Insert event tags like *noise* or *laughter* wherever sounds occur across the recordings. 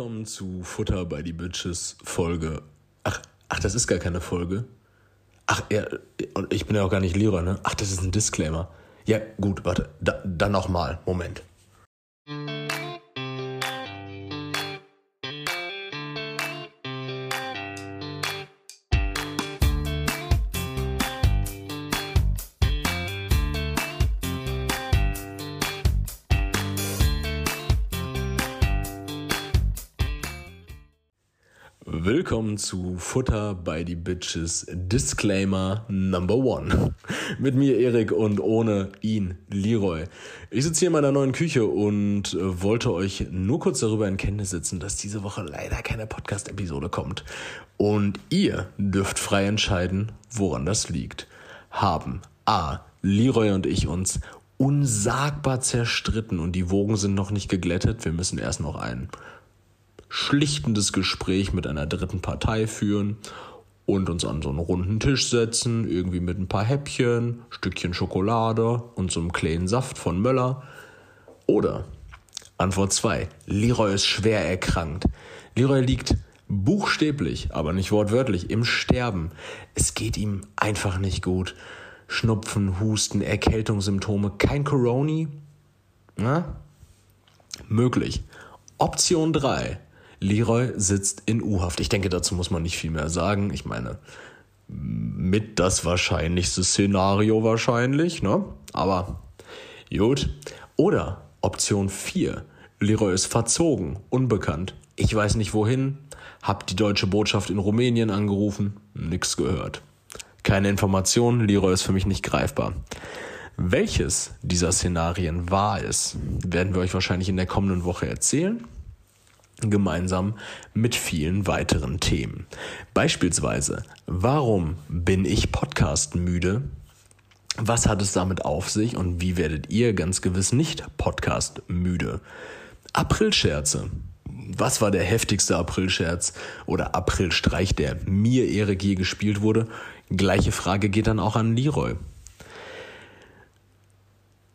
Willkommen zu Futter bei die Bitches Folge. Ach, ach, das ist gar keine Folge. Ach, ja, ich bin ja auch gar nicht Lehrer, ne? Ach, das ist ein Disclaimer. Ja, gut, warte, da, dann nochmal. Moment. Willkommen zu Futter bei die Bitches Disclaimer Number One. *laughs* Mit mir Erik und ohne ihn Leroy. Ich sitze hier in meiner neuen Küche und äh, wollte euch nur kurz darüber in Kenntnis setzen, dass diese Woche leider keine Podcast-Episode kommt. Und ihr dürft frei entscheiden, woran das liegt. Haben A. Leroy und ich uns unsagbar zerstritten und die Wogen sind noch nicht geglättet. Wir müssen erst noch einen schlichtendes Gespräch mit einer dritten Partei führen und uns an so einen runden Tisch setzen, irgendwie mit ein paar Häppchen, Stückchen Schokolade und so einem kleinen Saft von Möller. Oder Antwort 2. Leroy ist schwer erkrankt. Leroy liegt buchstäblich, aber nicht wortwörtlich, im Sterben. Es geht ihm einfach nicht gut. Schnupfen, Husten, Erkältungssymptome, kein Coroni? Na? Möglich. Option 3. Leroy sitzt in U-Haft. Ich denke, dazu muss man nicht viel mehr sagen. Ich meine, mit das wahrscheinlichste Szenario wahrscheinlich, ne? Aber gut. Oder Option 4. Leroy ist verzogen, unbekannt. Ich weiß nicht wohin. Hab die deutsche Botschaft in Rumänien angerufen. Nix gehört. Keine Informationen. Leroy ist für mich nicht greifbar. Welches dieser Szenarien wahr ist, werden wir euch wahrscheinlich in der kommenden Woche erzählen gemeinsam mit vielen weiteren Themen. Beispielsweise, warum bin ich Podcast müde? Was hat es damit auf sich und wie werdet ihr ganz gewiss nicht Podcast müde? Aprilscherze. Was war der heftigste Aprilscherz oder Aprilstreich, der mir Erik je gespielt wurde? Gleiche Frage geht dann auch an Leroy.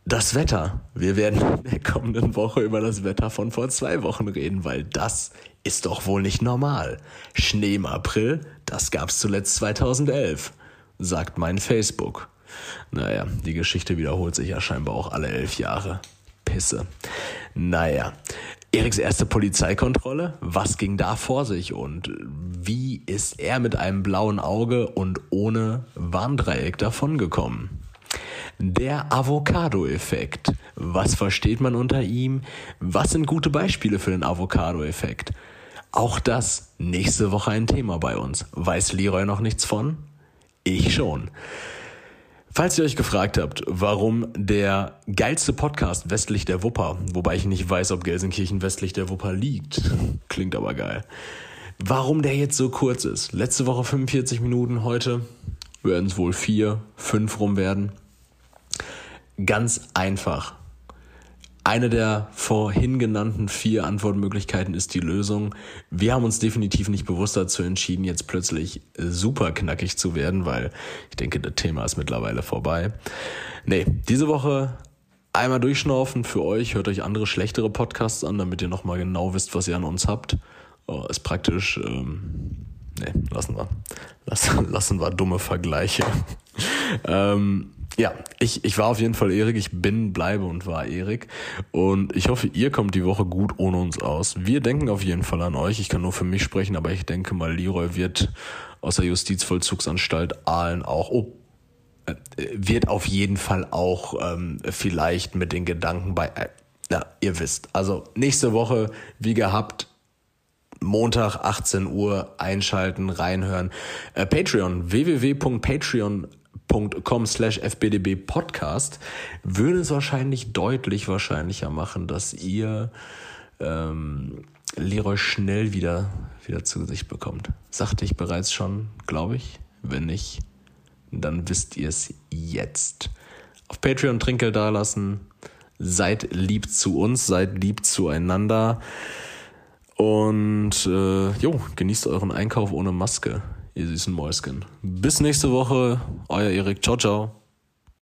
Das Wetter. Wir werden in der kommenden Woche über das Wetter von vor zwei Wochen reden, weil das ist doch wohl nicht normal. Schnee im April, das gab's zuletzt 2011, sagt mein Facebook. Naja, die Geschichte wiederholt sich ja scheinbar auch alle elf Jahre. Pisse. Naja, Eriks erste Polizeikontrolle, was ging da vor sich und wie ist er mit einem blauen Auge und ohne Warndreieck davongekommen? Der Avocado-Effekt. Was versteht man unter ihm? Was sind gute Beispiele für den Avocado-Effekt? Auch das nächste Woche ein Thema bei uns. Weiß Leroy noch nichts von? Ich schon. Falls ihr euch gefragt habt, warum der geilste Podcast westlich der Wupper, wobei ich nicht weiß, ob Gelsenkirchen westlich der Wupper liegt, *laughs* klingt aber geil, warum der jetzt so kurz ist. Letzte Woche 45 Minuten, heute werden es wohl vier, fünf rum werden. Ganz einfach. Eine der vorhin genannten vier Antwortmöglichkeiten ist die Lösung. Wir haben uns definitiv nicht bewusst dazu entschieden, jetzt plötzlich super knackig zu werden, weil ich denke, das Thema ist mittlerweile vorbei. Nee, diese Woche einmal durchschnaufen für euch. Hört euch andere schlechtere Podcasts an, damit ihr nochmal genau wisst, was ihr an uns habt. Oh, ist praktisch. Ähm, nee, lassen wir. Lassen, *laughs* lassen wir dumme Vergleiche. *laughs* ähm, ja, ich, ich war auf jeden Fall Erik, ich bin, bleibe und war Erik. Und ich hoffe, ihr kommt die Woche gut ohne uns aus. Wir denken auf jeden Fall an euch. Ich kann nur für mich sprechen, aber ich denke mal, Leroy wird aus der Justizvollzugsanstalt Aalen auch, oh, äh, wird auf jeden Fall auch ähm, vielleicht mit den Gedanken bei, äh, ja, ihr wisst. Also nächste Woche, wie gehabt, Montag 18 Uhr einschalten, reinhören. Äh, Patreon, www.patreon.com com slash fbdb podcast würde es wahrscheinlich deutlich wahrscheinlicher machen, dass ihr ähm, Leroy schnell wieder, wieder zu Gesicht bekommt. Sagte ich bereits schon, glaube ich. Wenn nicht, dann wisst ihr es jetzt. Auf Patreon Trinkgeld dalassen. Seid lieb zu uns, seid lieb zueinander. Und äh, jo, genießt euren Einkauf ohne Maske ihr süßen Mäuschen. Bis nächste Woche, euer Erik. Ciao, ciao.